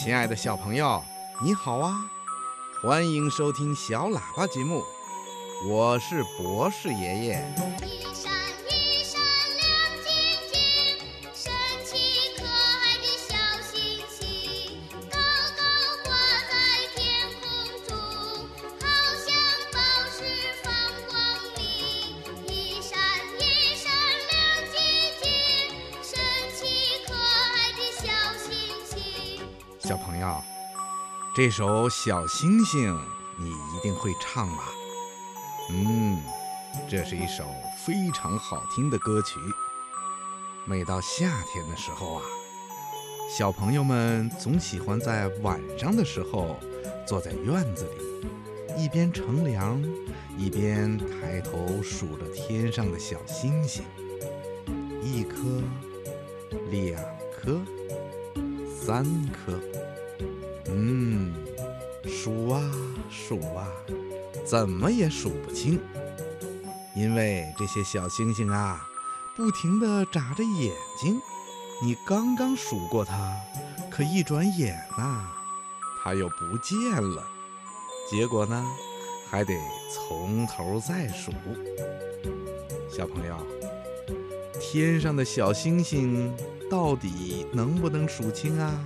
亲爱的小朋友，你好啊！欢迎收听小喇叭节目，我是博士爷爷。小朋友，这首《小星星》你一定会唱吧？嗯，这是一首非常好听的歌曲。每到夏天的时候啊，小朋友们总喜欢在晚上的时候坐在院子里，一边乘凉，一边抬头数着天上的小星星，一颗，两颗。三颗，嗯，数啊数啊，怎么也数不清，因为这些小星星啊，不停地眨着眼睛。你刚刚数过它，可一转眼呐、它又不见了。结果呢，还得从头再数。小朋友，天上的小星星到底能不能数清啊？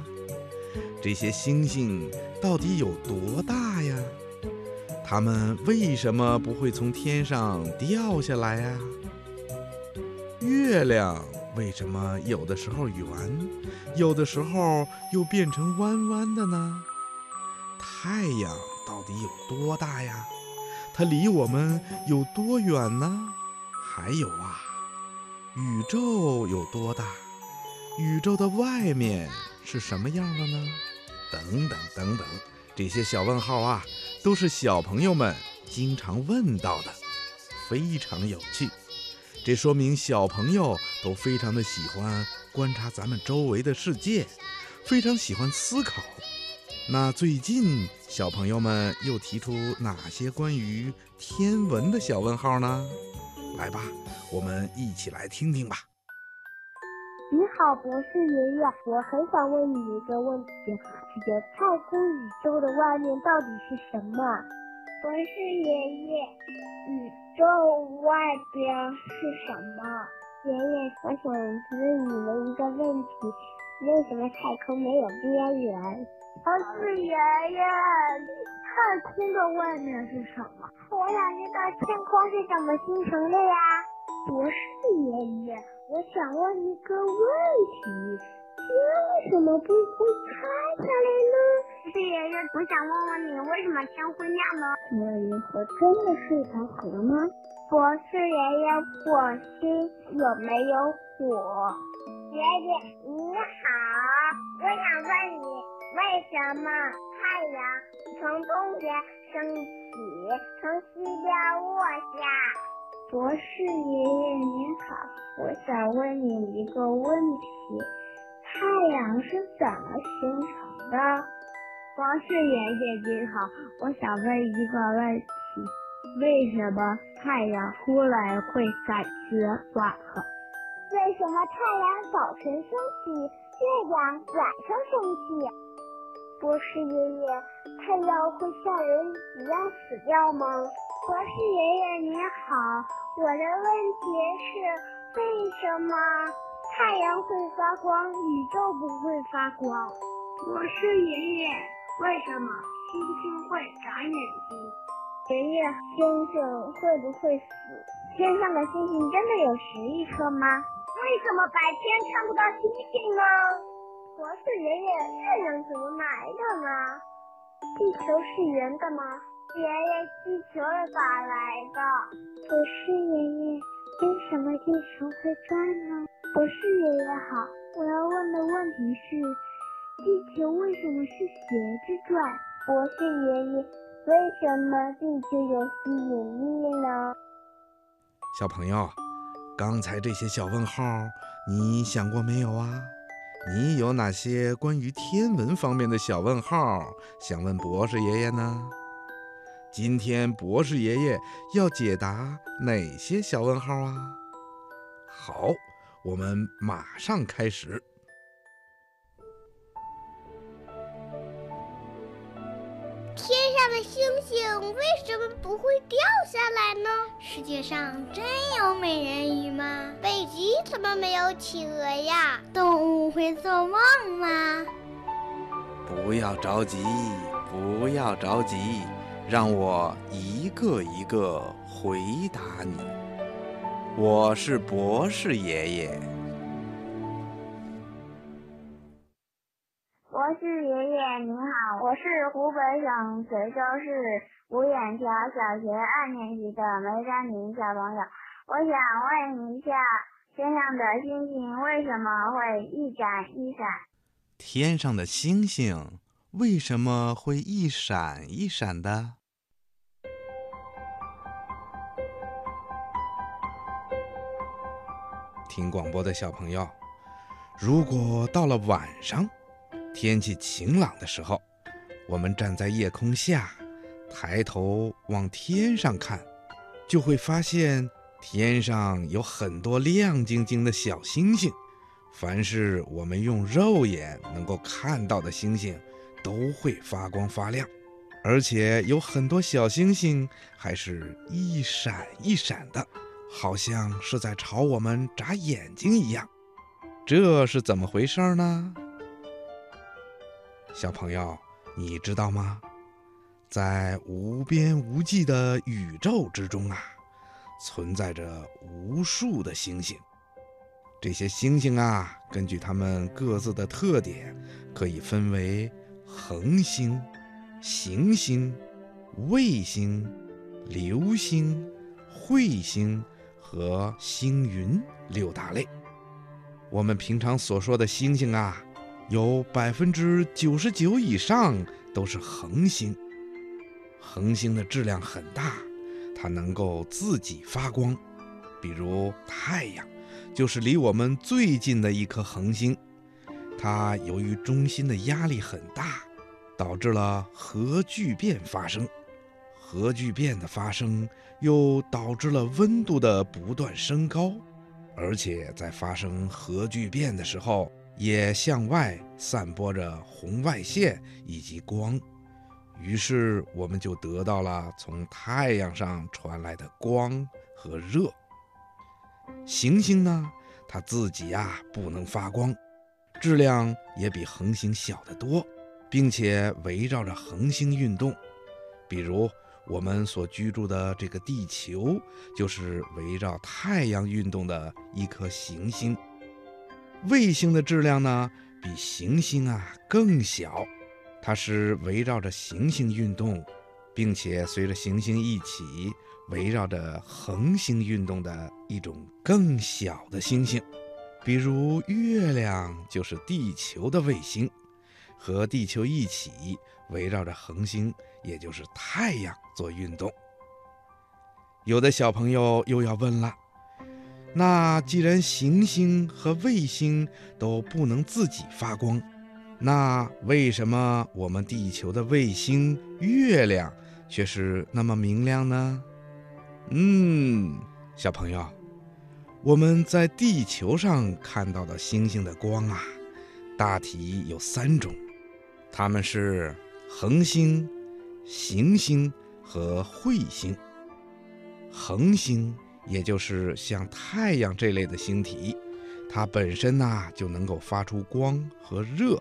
这些星星到底有多大呀？它们为什么不会从天上掉下来呀？月亮为什么有的时候圆，有的时候又变成弯弯的呢？太阳到底有多大呀？它离我们有多远呢？还有啊，宇宙有多大？宇宙的外面是什么样的呢？等等等等，这些小问号啊，都是小朋友们经常问到的，非常有趣。这说明小朋友都非常的喜欢观察咱们周围的世界，非常喜欢思考。那最近小朋友们又提出哪些关于天文的小问号呢？来吧，我们一起来听听吧。你好，博士爷爷，我很想问你一个问题：这个太空宇宙的外面到底是什么？博士爷爷，宇宙外边是什么？爷爷，我想问你们一个问题：为什么太空没有边缘？博士爷爷，太空的外面是什么？我想知道天空是怎么形成的呀？博士爷爷，我想问一个问题：天为什么不会塌下来呢？博士爷爷，我想问问你，为什么天会亮呢？那银河真的是一条河吗？博士爷爷，火星有没有火？爷爷你好，我想问你，为什么太阳从东边升起，从西边落下？博士爷爷您好，我想问你一个问题：太阳是怎么形成的？博士爷爷您好，我想问一个问题：为什么太阳出来会感觉暖和？为什么太阳早晨升起，月亮晚上升起？博士爷爷，太阳会像人一样死掉吗？博士爷爷您好，我的问题是为什么太阳会发光，宇宙不会发光？博士爷爷，为什么星星会眨眼睛？爷爷，星星会不会死？天上的星星真的有十亿颗吗？为什么白天看不到星星呢？博士爷爷，月亮怎么来的呢？地球是圆的吗？爷爷，地球是咋来的？博士爷爷，为什么地球会转呢？博士爷爷好，我要问的问题是，地球为什么是斜着转？博士爷爷，为什么地球有吸引力呢？小朋友，刚才这些小问号，你想过没有啊？你有哪些关于天文方面的小问号想问博士爷爷呢？今天博士爷爷要解答哪些小问号啊？好，我们马上开始。天上的星星为什么不会掉下来呢？世界上真有美人鱼吗？北极怎么没有企鹅呀？动物会做梦吗？不要着急，不要着急，让我一个一个回答你。我是博士爷爷。博士爷爷您好，我是湖北省随州市五眼桥小学二年级的梅丹妮小朋友，我想问一下，天上的星星为什么会一闪一闪？天上的星星为什么会一闪一闪的？听广播的小朋友，如果到了晚上，天气晴朗的时候，我们站在夜空下，抬头往天上看，就会发现天上有很多亮晶晶的小星星。凡是我们用肉眼能够看到的星星，都会发光发亮，而且有很多小星星还是一闪一闪的，好像是在朝我们眨眼睛一样。这是怎么回事呢？小朋友，你知道吗？在无边无际的宇宙之中啊，存在着无数的星星。这些星星啊，根据它们各自的特点，可以分为恒星、行星、卫星、流星、彗星和星云六大类。我们平常所说的星星啊，有百分之九十九以上都是恒星。恒星的质量很大，它能够自己发光，比如太阳。就是离我们最近的一颗恒星，它由于中心的压力很大，导致了核聚变发生。核聚变的发生又导致了温度的不断升高，而且在发生核聚变的时候，也向外散播着红外线以及光，于是我们就得到了从太阳上传来的光和热。行星呢，它自己呀不能发光，质量也比恒星小得多，并且围绕着恒星运动。比如我们所居住的这个地球，就是围绕太阳运动的一颗行星。卫星的质量呢，比行星啊更小，它是围绕着行星运动，并且随着行星一起。围绕着恒星运动的一种更小的星星，比如月亮就是地球的卫星，和地球一起围绕着恒星，也就是太阳做运动。有的小朋友又要问了：那既然行星和卫星都不能自己发光，那为什么我们地球的卫星月亮却是那么明亮呢？嗯，小朋友，我们在地球上看到的星星的光啊，大体有三种，它们是恒星、行星和彗星。恒星也就是像太阳这类的星体，它本身呐就能够发出光和热，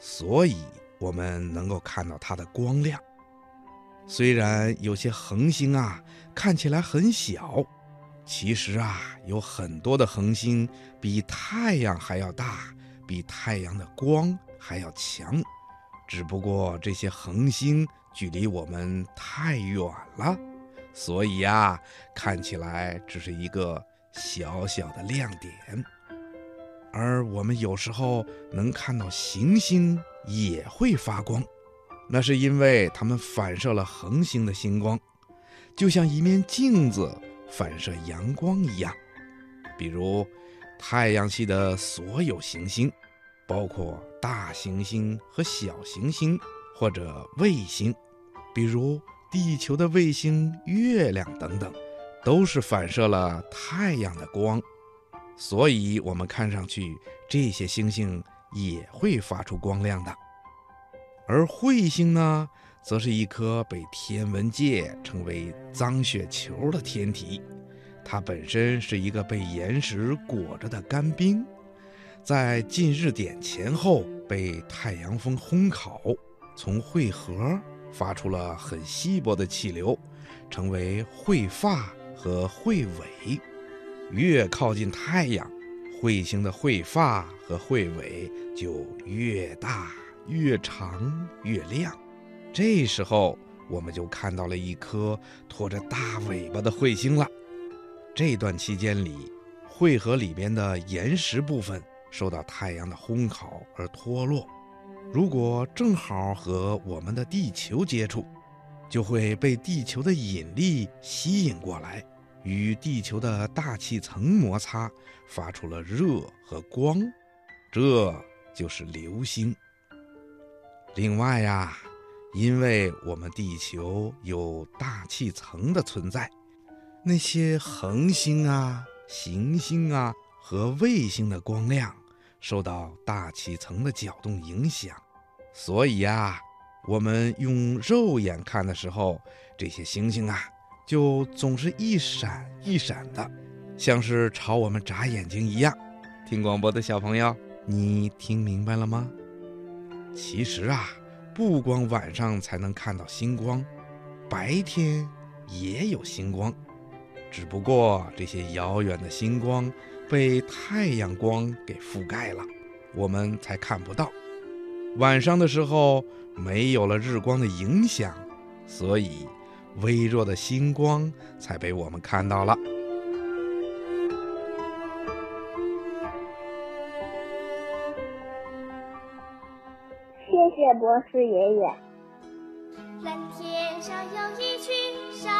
所以我们能够看到它的光亮。虽然有些恒星啊看起来很小，其实啊有很多的恒星比太阳还要大，比太阳的光还要强。只不过这些恒星距离我们太远了，所以呀看起来只是一个小小的亮点。而我们有时候能看到行星也会发光。那是因为它们反射了恒星的星光，就像一面镜子反射阳光一样。比如，太阳系的所有行星，包括大行星和小行星，或者卫星，比如地球的卫星、月亮等等，都是反射了太阳的光，所以我们看上去这些星星也会发出光亮的。而彗星呢，则是一颗被天文界称为“脏雪球”的天体。它本身是一个被岩石裹着的干冰，在近日点前后被太阳风烘烤，从彗核发出了很稀薄的气流，成为彗发和彗尾。越靠近太阳，彗星的彗发和彗尾就越大。越长越亮，这时候我们就看到了一颗拖着大尾巴的彗星了。这段期间里，彗核里边的岩石部分受到太阳的烘烤而脱落，如果正好和我们的地球接触，就会被地球的引力吸引过来，与地球的大气层摩擦，发出了热和光，这就是流星。另外呀，因为我们地球有大气层的存在，那些恒星啊、行星啊和卫星的光亮受到大气层的搅动影响，所以呀，我们用肉眼看的时候，这些星星啊就总是一闪一闪的，像是朝我们眨眼睛一样。听广播的小朋友，你听明白了吗？其实啊，不光晚上才能看到星光，白天也有星光，只不过这些遥远的星光被太阳光给覆盖了，我们才看不到。晚上的时候没有了日光的影响，所以微弱的星光才被我们看到了。谢谢博士爷爷。蓝天上有一群闪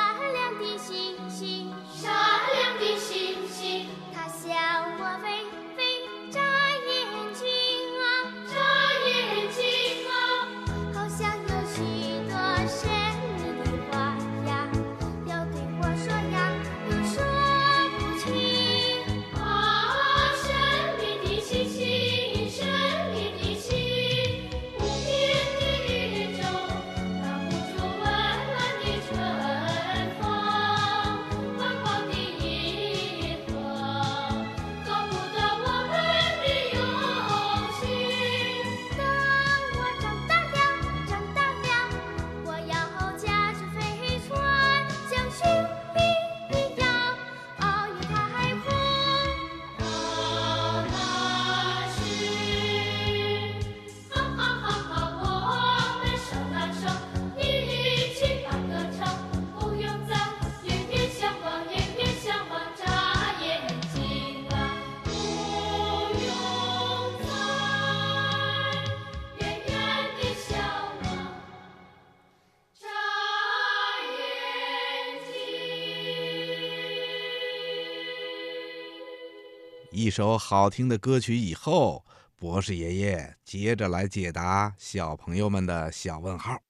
一首好听的歌曲以后，博士爷爷接着来解答小朋友们的小问号。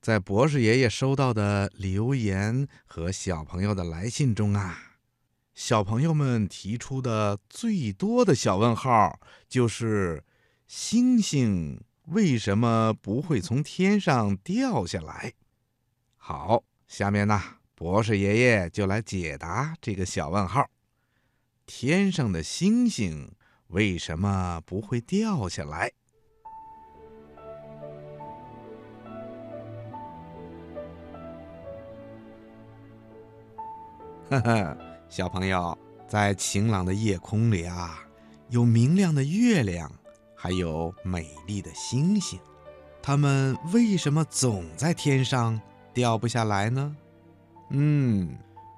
在博士爷爷收到的留言和小朋友的来信中啊，小朋友们提出的最多的小问号就是：星星为什么不会从天上掉下来？好，下面呢，博士爷爷就来解答这个小问号。天上的星星为什么不会掉下来？呵呵，小朋友，在晴朗的夜空里啊，有明亮的月亮，还有美丽的星星，它们为什么总在天上掉不下来呢？嗯，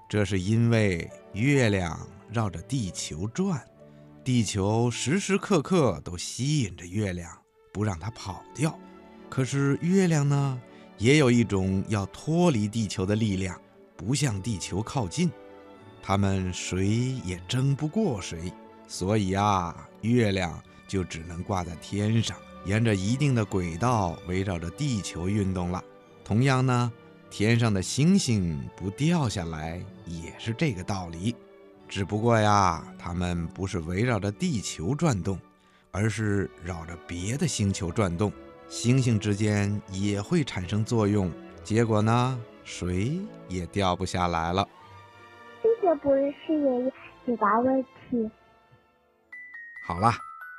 这是因为月亮绕着地球转，地球时时刻刻都吸引着月亮，不让它跑掉。可是月亮呢，也有一种要脱离地球的力量，不向地球靠近。它们谁也争不过谁，所以啊，月亮就只能挂在天上，沿着一定的轨道围绕着地球运动了。同样呢，天上的星星不掉下来也是这个道理，只不过呀，它们不是围绕着地球转动，而是绕着别的星球转动。星星之间也会产生作用，结果呢，谁也掉不下来了。谢谢博士爷爷解答问题。好啦，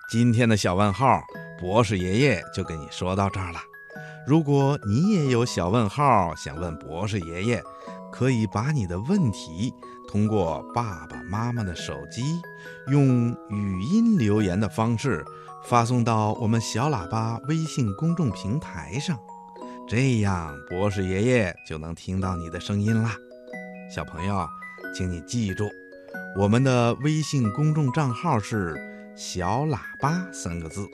今天的小问号，博士爷爷就跟你说到这儿了。如果你也有小问号想问博士爷爷，可以把你的问题通过爸爸妈妈的手机，用语音留言的方式发送到我们小喇叭微信公众平台上，这样博士爷爷就能听到你的声音啦。小朋友，请你记住，我们的微信公众账号是“小喇叭”三个字，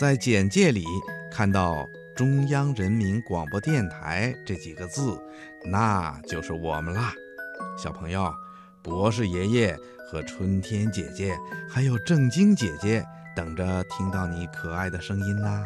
在简介里看到。中央人民广播电台这几个字，那就是我们啦，小朋友，博士爷爷和春天姐姐，还有正晶姐姐，等着听到你可爱的声音呢。